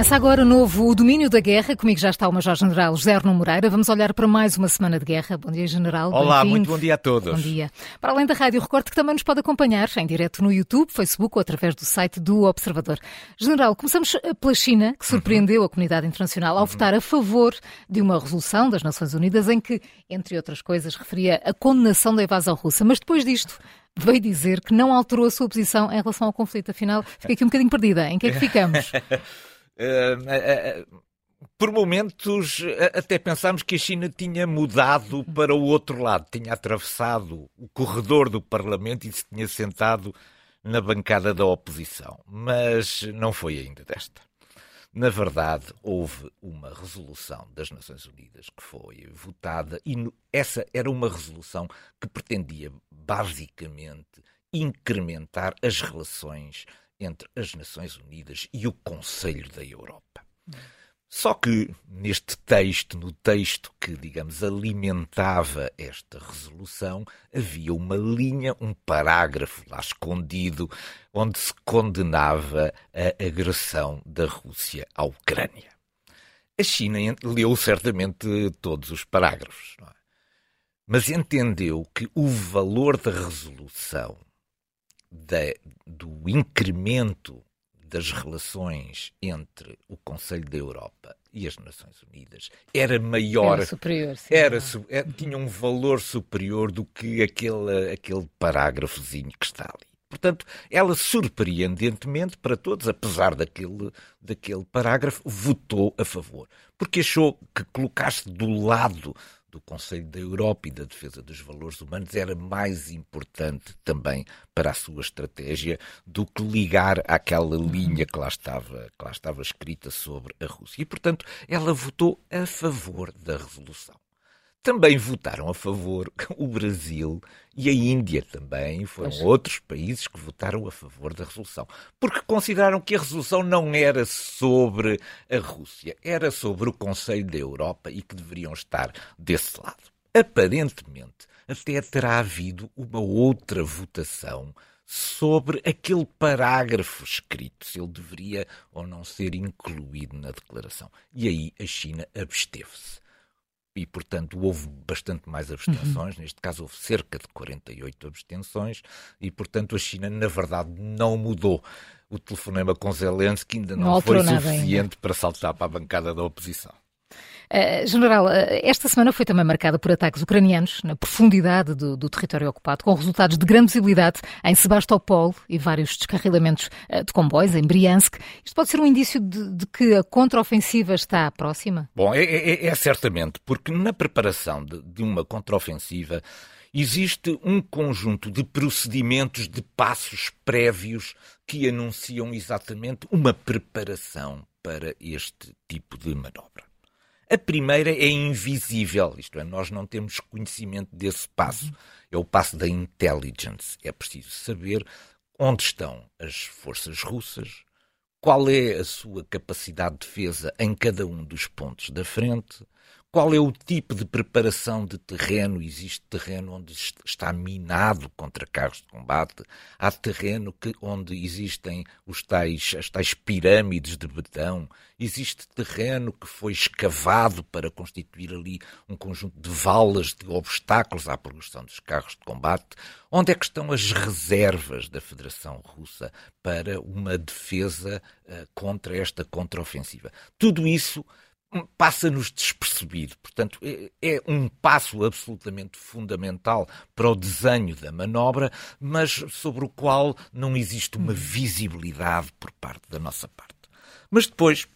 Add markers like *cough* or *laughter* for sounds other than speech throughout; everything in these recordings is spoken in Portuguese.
Começa agora o novo Domínio da Guerra. Comigo já está o Major-General José Arno Moreira. Vamos olhar para mais uma semana de guerra. Bom dia, General. Olá, muito bom dia a todos. Bom dia. Para além da Rádio Recorte, que também nos pode acompanhar em direto no YouTube, Facebook ou através do site do Observador. General, começamos pela China, que surpreendeu a comunidade internacional ao votar a favor de uma resolução das Nações Unidas em que, entre outras coisas, referia a condenação da invasão russa. Mas depois disto, veio dizer que não alterou a sua posição em relação ao conflito. Afinal, fiquei aqui um bocadinho perdida. Em que é que *laughs* ficamos? Uh, uh, por momentos até pensámos que a China tinha mudado para o outro lado, tinha atravessado o corredor do Parlamento e se tinha sentado na bancada da oposição. Mas não foi ainda desta. Na verdade, houve uma resolução das Nações Unidas que foi votada e essa era uma resolução que pretendia basicamente incrementar as relações entre as Nações Unidas e o Conselho da Europa. Só que neste texto, no texto que, digamos, alimentava esta resolução, havia uma linha, um parágrafo lá escondido, onde se condenava a agressão da Rússia à Ucrânia. A China leu certamente todos os parágrafos, é? mas entendeu que o valor da resolução do incremento das relações entre o Conselho da Europa e as Nações Unidas. Era maior, era superior, sim, era, era, é, tinha um valor superior do que aquele, aquele parágrafozinho que está ali. Portanto, ela surpreendentemente para todos, apesar daquele, daquele parágrafo, votou a favor, porque achou que colocaste do lado do Conselho da Europa e da defesa dos valores humanos era mais importante também para a sua estratégia do que ligar àquela linha que lá estava, que lá estava escrita sobre a Rússia. E, portanto, ela votou a favor da resolução. Também votaram a favor *laughs* o Brasil e a Índia também. Foram outros países que votaram a favor da resolução. Porque consideraram que a resolução não era sobre a Rússia, era sobre o Conselho da Europa e que deveriam estar desse lado. Aparentemente, até terá havido uma outra votação sobre aquele parágrafo escrito, se ele deveria ou não ser incluído na declaração. E aí a China absteve-se e, portanto, houve bastante mais abstenções. Uhum. Neste caso, houve cerca de 48 abstenções e, portanto, a China, na verdade, não mudou. O telefonema com Zelensky ainda não, não foi suficiente para saltar para a bancada da oposição. Uh, General, uh, esta semana foi também marcada por ataques ucranianos na profundidade do, do, território ocupado, com resultados de grande visibilidade em Sebastopol e vários descarrilamentos uh, de comboios em Briansk. Isto pode ser um indício de, de que a contraofensiva está próxima? Bom, é, é, é certamente, porque na preparação de, de uma contraofensiva existe um conjunto de procedimentos, de passos prévios que anunciam exatamente uma preparação para este tipo de manobra. A primeira é invisível, isto é, nós não temos conhecimento desse passo. É o passo da intelligence. É preciso saber onde estão as forças russas, qual é a sua capacidade de defesa em cada um dos pontos da frente, qual é o tipo de preparação de terreno? Existe terreno onde está minado contra carros de combate? Há terreno que, onde existem os tais, as tais pirâmides de betão? Existe terreno que foi escavado para constituir ali um conjunto de valas de obstáculos à progressão dos carros de combate? Onde é que estão as reservas da Federação Russa para uma defesa uh, contra esta contraofensiva? Tudo isso passa-nos despercebido. Portanto, é, é um passo absolutamente fundamental para o desenho da manobra, mas sobre o qual não existe uma visibilidade por parte da nossa parte. Mas depois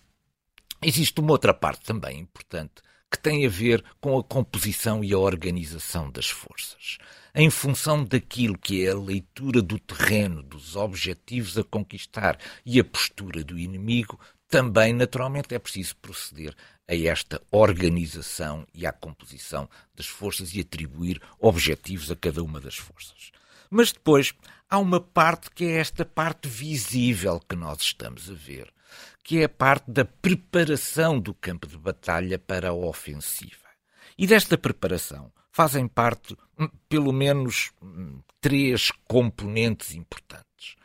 existe uma outra parte também importante que tem a ver com a composição e a organização das forças. Em função daquilo que é a leitura do terreno, dos objetivos a conquistar e a postura do inimigo, também, naturalmente, é preciso proceder a esta organização e à composição das forças e atribuir objetivos a cada uma das forças. Mas depois há uma parte que é esta parte visível que nós estamos a ver, que é a parte da preparação do campo de batalha para a ofensiva. E desta preparação fazem parte, hum, pelo menos, hum, três componentes importantes.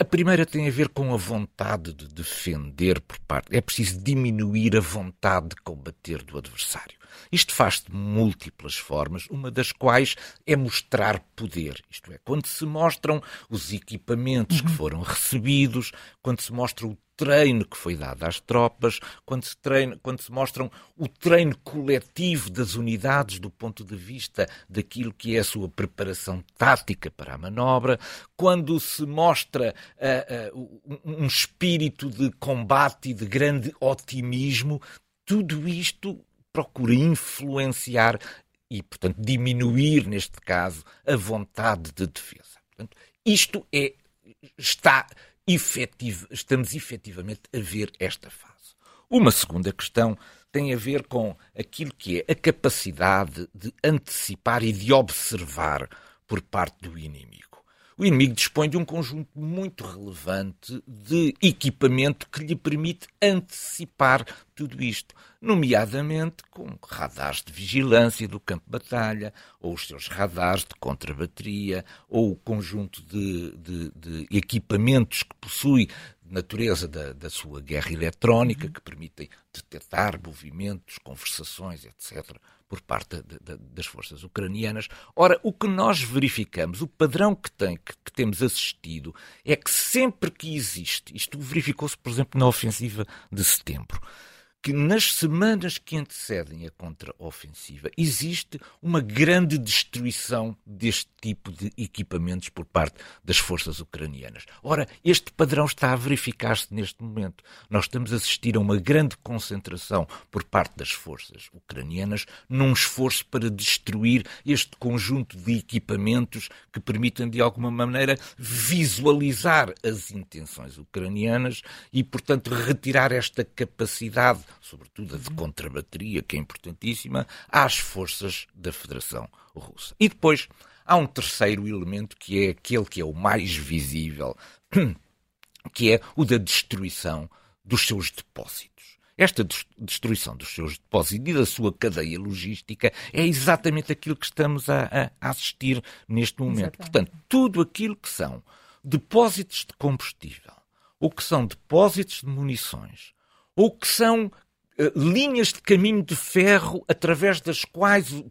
A primeira tem a ver com a vontade de defender por parte. É preciso diminuir a vontade de combater do adversário. Isto faz-se de múltiplas formas, uma das quais é mostrar poder. Isto é, quando se mostram os equipamentos que uhum. foram recebidos, quando se mostra o treino que foi dado às tropas, quando se, treina, quando se mostram o treino coletivo das unidades do ponto de vista daquilo que é a sua preparação tática para a manobra, quando se mostra uh, uh, um espírito de combate e de grande otimismo, tudo isto procura influenciar e, portanto, diminuir, neste caso, a vontade de defesa. Portanto, isto é, está efetivo, estamos efetivamente a ver esta fase. Uma segunda questão tem a ver com aquilo que é a capacidade de antecipar e de observar por parte do inimigo. O inimigo dispõe de um conjunto muito relevante de equipamento que lhe permite antecipar tudo isto, nomeadamente com radares de vigilância do campo de batalha, ou os seus radares de contrabateria, ou o conjunto de, de, de equipamentos que possui natureza da, da, sua guerra eletrónica, que permitem detectar movimentos, conversações, etc., por parte de, de, das forças ucranianas. Ora, o que nós verificamos, o padrão que, tem, que, que temos assistido, é que sempre que existe, isto verificou-se, por exemplo, na ofensiva de setembro, que nas semanas que antecedem a contraofensiva existe uma grande destruição deste tipo de equipamentos por parte das forças ucranianas. Ora, este padrão está a verificar-se neste momento. Nós estamos a assistir a uma grande concentração por parte das forças ucranianas num esforço para destruir este conjunto de equipamentos que permitem, de alguma maneira, visualizar as intenções ucranianas e, portanto, retirar esta capacidade sobretudo a de contrabateria, que é importantíssima, às forças da Federação Russa. E depois há um terceiro elemento que é aquele que é o mais visível, *clears throat* que é o da destruição dos seus depósitos. Esta destruição dos seus depósitos e da sua cadeia logística é exatamente aquilo que estamos a, a assistir neste momento. Exatamente. Portanto, tudo aquilo que são depósitos de combustível, ou que são depósitos de munições, ou que são linhas de caminho de ferro através das quais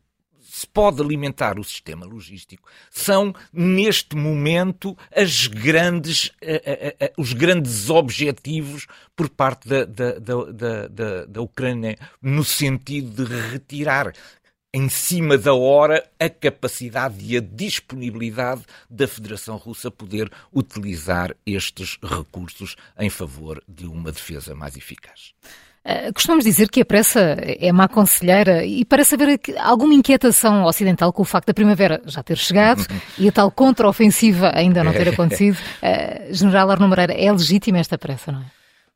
se pode alimentar o sistema logístico são, neste momento, as grandes, uh, uh, os grandes objetivos por parte da, da, da, da, da Ucrânia, no sentido de retirar em cima da hora a capacidade e a disponibilidade da Federação Russa poder utilizar estes recursos em favor de uma defesa mais eficaz. Uh, costumamos dizer que a pressa é má conselheira e parece haver alguma inquietação ocidental com o facto da primavera já ter chegado *laughs* e a tal contra-ofensiva ainda não ter acontecido. Uh, General Arno Moreira, é legítima esta pressa, não é?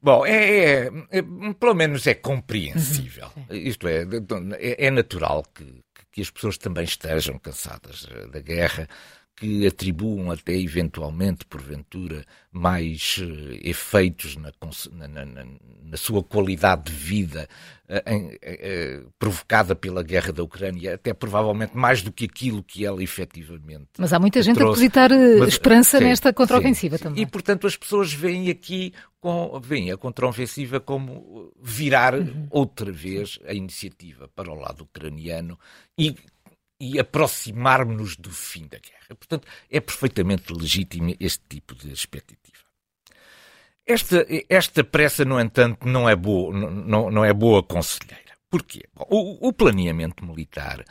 Bom, é, é, é, pelo menos é compreensível. Uhum, Isto é, é, é natural que, que as pessoas também estejam cansadas da guerra que atribuam até eventualmente, porventura, mais uh, efeitos na, na, na, na, sua qualidade de vida uh, uh, provocada pela guerra da Ucrânia, até provavelmente mais do que aquilo que ela efetivamente. Mas há muita gente trouxe. a depositar Mas, esperança sim, nesta contraofensiva também. E, portanto, as pessoas veem aqui com, veem a contraofensiva como virar uhum. outra vez a iniciativa para o lado ucraniano e e aproximar-nos do fim da guerra. Portanto, é perfeitamente legítimo este tipo de expectativa. Esta, esta pressa, no entanto, não é boa, não, não é boa conselheira. Porquê? o, o planeamento militar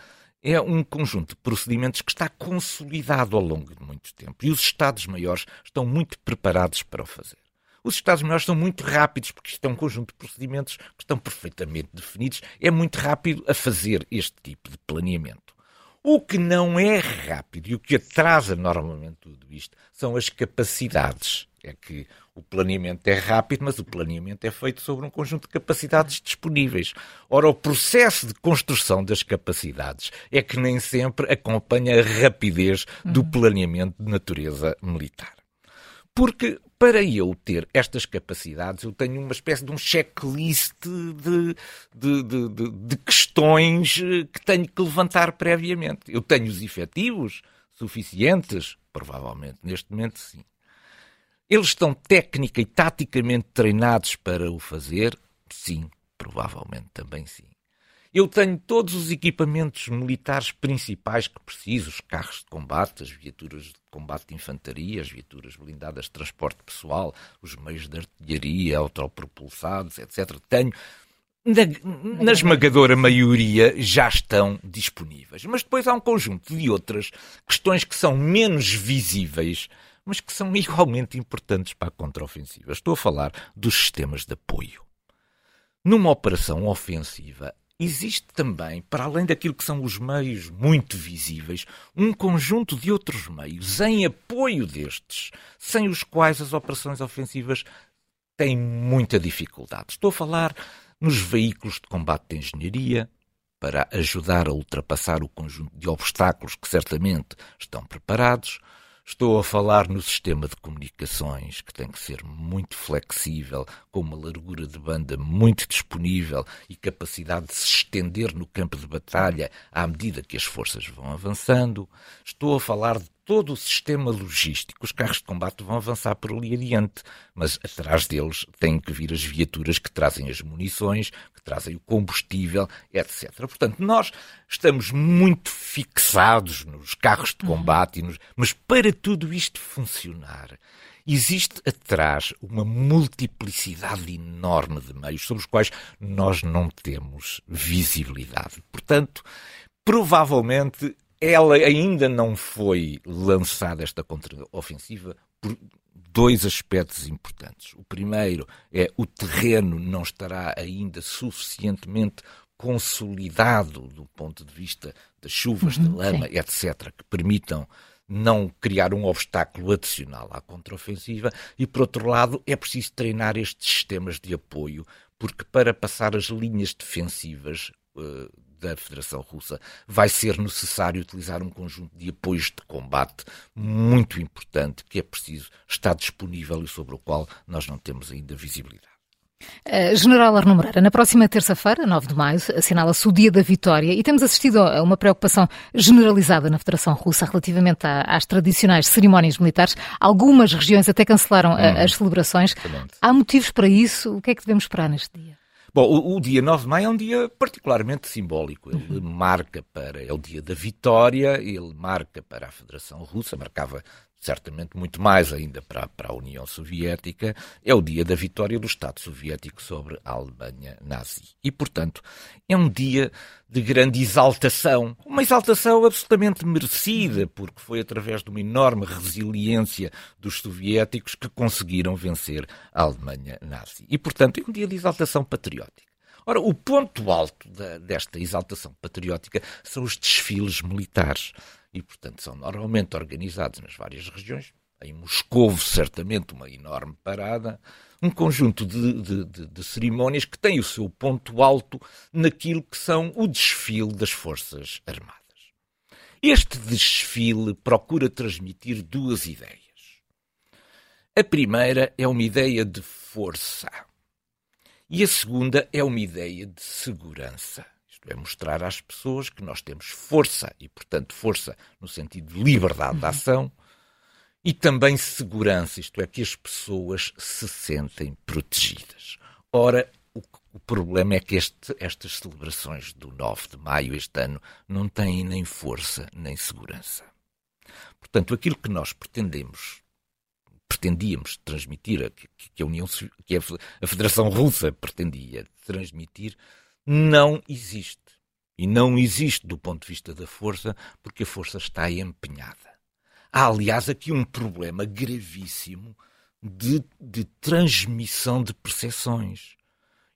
é um conjunto de procedimentos que está consolidado ao longo de muito tempo e os Estados-maiores estão muito preparados para o fazer. Os Estados-maiores são muito rápidos, porque isto é um conjunto de procedimentos que estão perfeitamente definidos. É muito rápido a fazer este tipo de planeamento. O que não é rápido e o que atrasa normalmente tudo isto são as capacidades. É que o planeamento é rápido, mas o planeamento é feito sobre um conjunto de capacidades disponíveis. Ora, o processo de construção das capacidades é que nem sempre acompanha a rapidez do uhum. planeamento de natureza militar. Porque para eu ter estas capacidades, eu tenho uma espécie de um checklist de, de, de, de, questões eh, que tenho que levantar previamente. Eu tenho os efetivos suficientes? Provavelmente, neste momento, sim. Eles estão técnica e taticamente treinados para o fazer? Sim, provavelmente também sim. Eu tenho todos os equipamentos militares principais que preciso, os carros de combate, as viaturas de combate de infantaria, as viaturas blindadas de transporte pessoal, os meios de artilharia, autopropulsados, etc. Tenho na, na, esmagadora maioria já estão disponíveis. Mas depois há um conjunto de outras questões que são menos visíveis, mas que são igualmente importantes para a contraofensiva. Estou a falar dos sistemas de apoio. Numa operação ofensiva, existe também, para além daquilo que são os meios muito visíveis, um conjunto de outros meios em apoio destes, sem os quais as operações ofensivas têm muita dificuldade. Estou a falar nos veículos de combate de engenharia, para ajudar a ultrapassar o conjunto de obstáculos que certamente estão preparados, Estou a falar no sistema de comunicações, que tem que ser muito flexível, com uma largura de banda muito disponível e capacidade de se estender no campo de batalha à medida que as forças vão avançando. Estou a falar de todo o sistema logístico. Os carros de combate vão avançar por ali adiante, mas atrás deles têm que vir as viaturas que trazem as munições, que trazem o combustível, etc. Portanto, nós estamos muito fixados nos carros de combate, nos... mas para tudo isto funcionar, existe atrás uma multiplicidade enorme de meios sobre os quais nós não temos visibilidade. Portanto, provavelmente ela ainda não foi lançada, esta contraofensiva, por dois aspectos importantes. O primeiro é o terreno não estará ainda suficientemente consolidado do ponto de vista das chuvas, uhum, da lama, sim. etc., que permitam não criar um obstáculo adicional à contraofensiva. E, por outro lado, é preciso treinar estes sistemas de apoio, porque para passar as linhas defensivas uh, da Federação Russa, vai ser necessário utilizar um conjunto de apoios de combate muito importante que é preciso estar disponível e sobre o qual nós não temos ainda visibilidade. Uh, General Arno Moreira, na próxima terça-feira, 9 de maio, assinala-se o Dia da Vitória e temos assistido a uma preocupação generalizada na Federação Russa relativamente às tradicionais cerimónias militares. Algumas regiões até cancelaram hum, as celebrações. Há motivos para isso? O que é que devemos esperar neste dia? Bom, o, o, dia 9 de maio é um dia particularmente simbólico. Ele uhum. marca para. É o dia da vitória, ele marca para a Federação Russa, marcava certamente muito mais ainda para, para a União Soviética, é o dia da vitória do Estado Soviético sobre a Alemanha nazi. E, portanto, é um dia de grande exaltação, uma exaltação absolutamente merecida, porque foi através de uma enorme resiliência dos soviéticos que conseguiram vencer a Alemanha nazi. E, portanto, é um dia de exaltação patriótica. Ora, o ponto alto da, desta exaltação patriótica são os desfiles militares e, portanto, são normalmente organizados nas várias regiões. Em Moscou, certamente, uma enorme parada, um conjunto de, de, de, de, cerimónias que tem o seu ponto alto naquilo que são o desfile das Forças Armadas. Este desfile procura transmitir duas ideias. A primeira é uma ideia de força e a segunda é uma ideia de segurança é mostrar às pessoas que nós temos força, e portanto força no sentido de liberdade de uhum. ação, e também segurança, isto é, que as pessoas se sentem protegidas. Ora, o, o problema é que este, estas celebrações do 9 de maio este ano não têm nem força nem segurança. Portanto, aquilo que nós pretendemos pretendíamos transmitir, que a União que a Federação Russa pretendia transmitir, não existe. E não existe do ponto de vista da força, porque a força está empenhada. Há, aliás, aqui um problema gravíssimo de, de transmissão de percepções.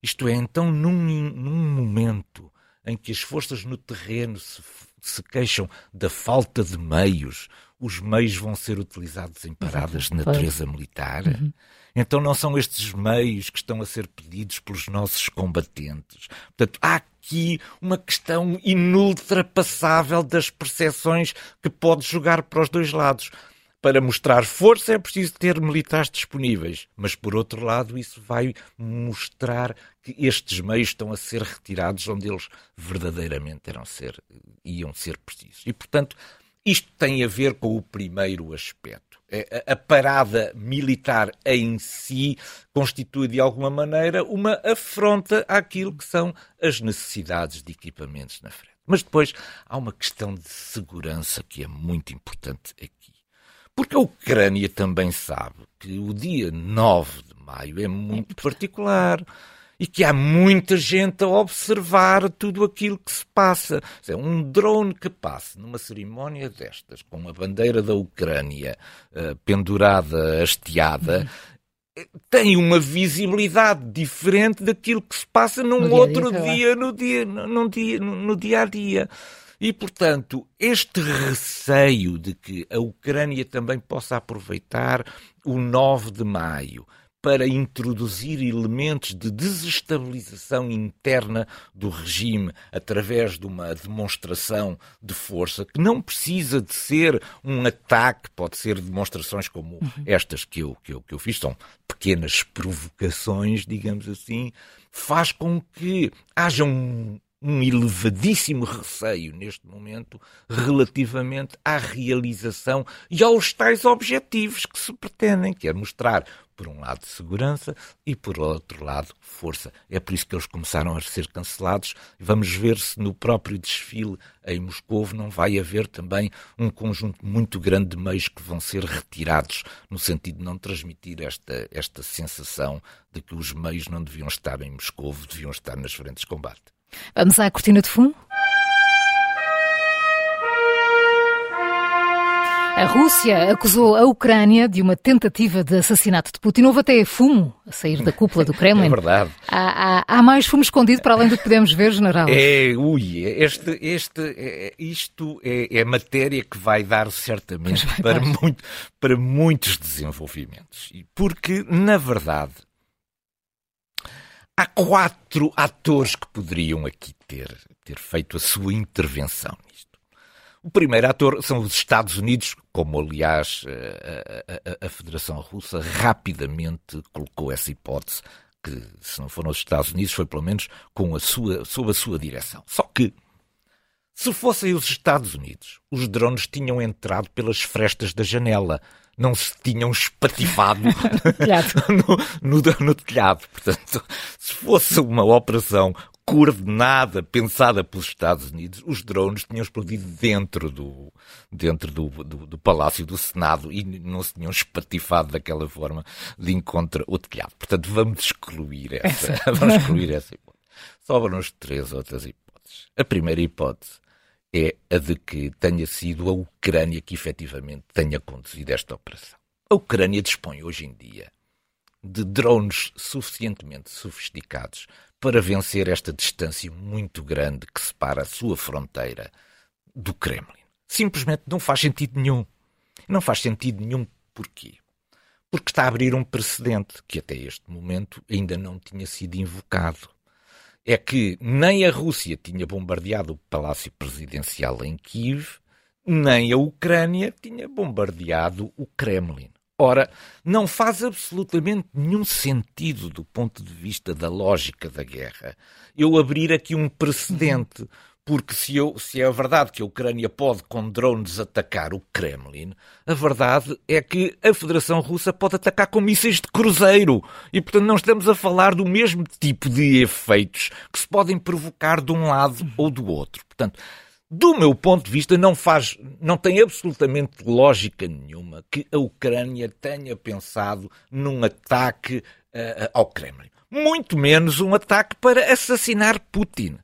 Isto é, então, num, num momento em que as forças no terreno se, se queixam da falta de meios, os meios vão ser utilizados em paradas de natureza militar. Uhum. Então não são estes meios que estão a ser pedidos pelos nossos combatentes. Portanto, há aqui uma questão inultrapassável das percepções que pode jogar para os dois lados. Para mostrar força é preciso ter militares disponíveis, mas por outro lado isso vai mostrar que estes meios estão a ser retirados onde eles verdadeiramente eram ser, iam ser precisos. E portanto Isto tem a ver com o primeiro aspecto. É, a parada militar em si constitui, de alguma maneira, uma afronta àquilo que são as necessidades de equipamentos na frente. Mas depois há uma questão de segurança que é muito importante aqui. Porque a Ucrânia também sabe que o dia 9 de maio é muito particular e que há muita gente a observar tudo aquilo que se passa. É um drone que passa numa cerimónia destas, com a bandeira da Ucrânia uh, pendurada, hasteada, tem uma visibilidade diferente daquilo que se passa num no outro dia, dia, no dia, no dia, no dia a dia. E, portanto, este receio de que a Ucrânia também possa aproveitar o 9 de maio para introduzir elementos de desestabilização interna do regime através de uma demonstração de força que não precisa de ser um ataque, pode ser demonstrações como uhum. estas que eu, que, eu, que eu fiz, são pequenas provocações, digamos assim, faz com que haja um, um elevadíssimo receio neste momento relativamente à realização e aos tais objetivos que se pretendem, que é mostrar, por um lado, segurança e, por outro lado, força. É por isso que eles começaram a ser cancelados. Vamos ver se no próprio desfile em Moscou não vai haver também um conjunto muito grande de meios que vão ser retirados, no sentido de não transmitir esta, esta sensação de que os meios não deviam estar em Moscou, deviam estar nas frentes de combate. Vamos à cortina de fumo? A Rússia acusou a Ucrânia de uma tentativa de assassinato de Putin. Houve até fumo a sair da cúpula do *laughs* Kremlin. É verdade. Há, há, há, mais fumo escondido para além do que podemos ver, general? É, ui, este, este, é, isto é, é matéria que vai dar certamente vai para. Muito, para muitos desenvolvimentos. Porque, na verdade, Há quatro atores que poderiam aqui ter, ter feito a sua intervenção nisto. O primeiro ator são os Estados Unidos, como aliás a, a, a, Federação Russa rapidamente colocou essa hipótese, que se não foram os Estados Unidos, foi pelo menos com a sua, sob a sua direção. Só que, se fossem os Estados Unidos, os drones tinham entrado pelas frestas da janela, não se tinham espatifado *laughs* *laughs* no, no, no, telhado. Portanto, se fosse uma operação coordenada, pensada pelos Estados Unidos, os drones tinham explodido dentro do, dentro do, do, do Palácio do Senado e não se tinham espatifado daquela forma de encontro o telhado. Portanto, vamos excluir essa, *laughs* vamos excluir essa hipótese. Sobram-nos três outras hipóteses. A primeira hipótese é a de que tenha sido a Ucrânia que efetivamente tenha conduzido esta operação. A Ucrânia dispõe hoje em dia de drones suficientemente sofisticados para vencer esta distância muito grande que separa a sua fronteira do Kremlin. Simplesmente não faz sentido nenhum. Não faz sentido nenhum porquê? Porque está a abrir um precedente que até este momento ainda não tinha sido invocado é que nem a Rússia tinha bombardeado o palácio presidencial em Kiev, nem a Ucrânia tinha bombardeado o Kremlin. Ora, não faz absolutamente nenhum sentido do ponto de vista da lógica da guerra eu abrir aqui um precedente porque se, eu, se é verdade que a Ucrânia pode com drones atacar o Kremlin, a verdade é que a Federação Russa pode atacar com mísseis de cruzeiro. E, portanto, não estamos a falar do mesmo tipo de efeitos que se podem provocar de um lado ou do outro. Portanto, do meu ponto de vista, não faz, não tem absolutamente lógica nenhuma que a Ucrânia tenha pensado num ataque uh, ao Kremlin. Muito menos um ataque para assassinar Putin.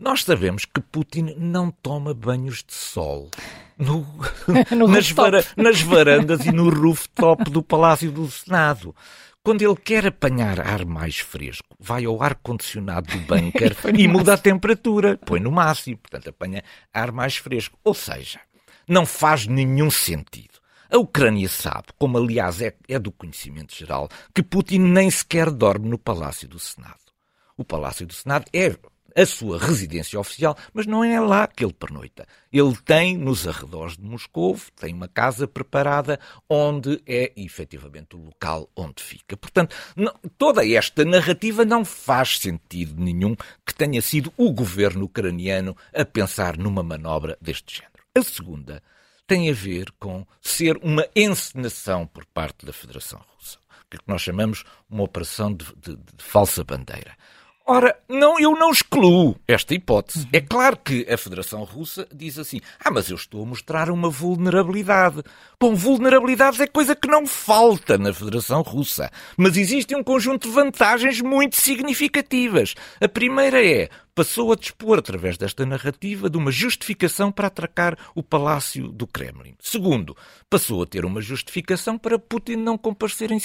Nós sabemos que Putin não toma banhos de sol no, *laughs* no nas, vara, nas varandas e no rooftop do Palácio do Senado. Quando ele quer apanhar ar mais fresco, vai ao ar-condicionado do bunker *laughs* e muda a temperatura, põe no máximo, portanto apanha ar mais fresco. Ou seja, não faz nenhum sentido. A Ucrânia sabe, como aliás é, é do conhecimento geral, que Putin nem sequer dorme no Palácio do Senado. O Palácio do Senado é a sua residência oficial, mas não é lá que ele pernoita. Ele tem, nos arredores de Moscou, tem uma casa preparada onde é efetivamente o local onde fica. Portanto, não, toda esta narrativa não faz sentido nenhum que tenha sido o governo ucraniano a pensar numa manobra deste género. A segunda tem a ver com ser uma encenação por parte da Federação Russa, que nós chamamos uma operação de, de, de falsa bandeira. Ora, não, eu não excluo esta hipótese. É claro que a Federação Russa diz assim: ah, mas eu estou a mostrar uma vulnerabilidade. Bom, vulnerabilidades é coisa que não falta na Federação Russa. Mas existe um conjunto de vantagens muito significativas. A primeira é passou a dispor, através desta narrativa, de uma justificação para atracar o palácio do Kremlin. Segundo, passou a ter uma justificação para Putin não comparecer em,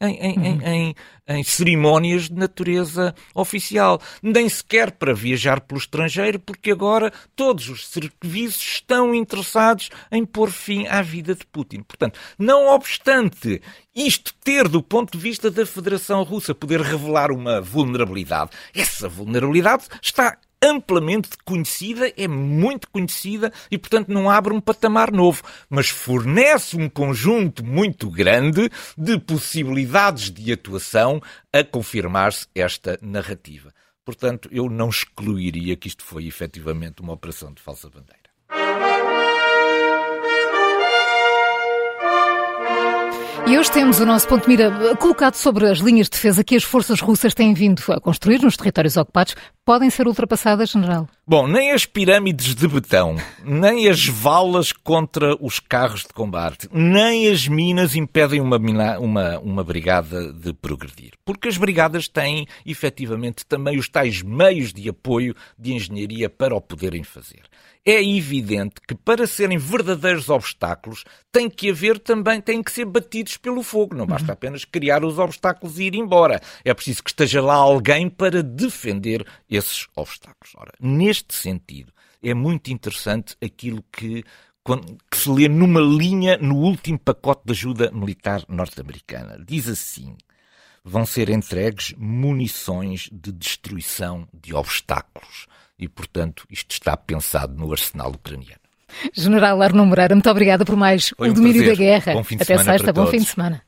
em, em, em, em cerimónias de natureza oficial, nem sequer para viajar pelo estrangeiro, porque agora todos os serviços estão interessados em pôr fim à vida de Putin. Portanto, não obstante isto ter, do ponto de vista da Federação Russa, poder revelar uma vulnerabilidade, essa vulnerabilidade está amplamente conhecida, é muito conhecida e, portanto, não abre um patamar novo, mas fornece um conjunto muito grande de possibilidades de atuação a confirmar-se esta narrativa. Portanto, eu não excluiria que isto foi efetivamente uma operação de falsa bandeira. E hoje temos o nosso ponto de mira colocado sobre as linhas de defesa que as forças russas têm vindo a construir nos territórios ocupados. Podem ser ultrapassadas, general? Bom, nem as pirâmides de betão, nem as valas contra os carros de combate, nem as minas impedem uma, uma, uma brigada de progredir. Porque as brigadas têm, efetivamente, também os tais meios de apoio de engenharia para o poderem fazer é evidente que para serem verdadeiros obstáculos tem que haver também, têm que ser batidos pelo fogo. Não basta uhum. apenas criar os obstáculos e ir embora. É preciso que esteja lá alguém para defender esses obstáculos. Ora, neste sentido, é muito interessante aquilo que que se lê numa linha no último pacote de ajuda militar norte-americana. Diz assim: vão ser entregues munições de destruição de obstáculos e, portanto, isto está pensado no arsenal ucraniano. General Arno Moreira, muito obrigada por mais Foi o um domínio prazer. da guerra. Bom fim de Até sexta, bom fim de semana.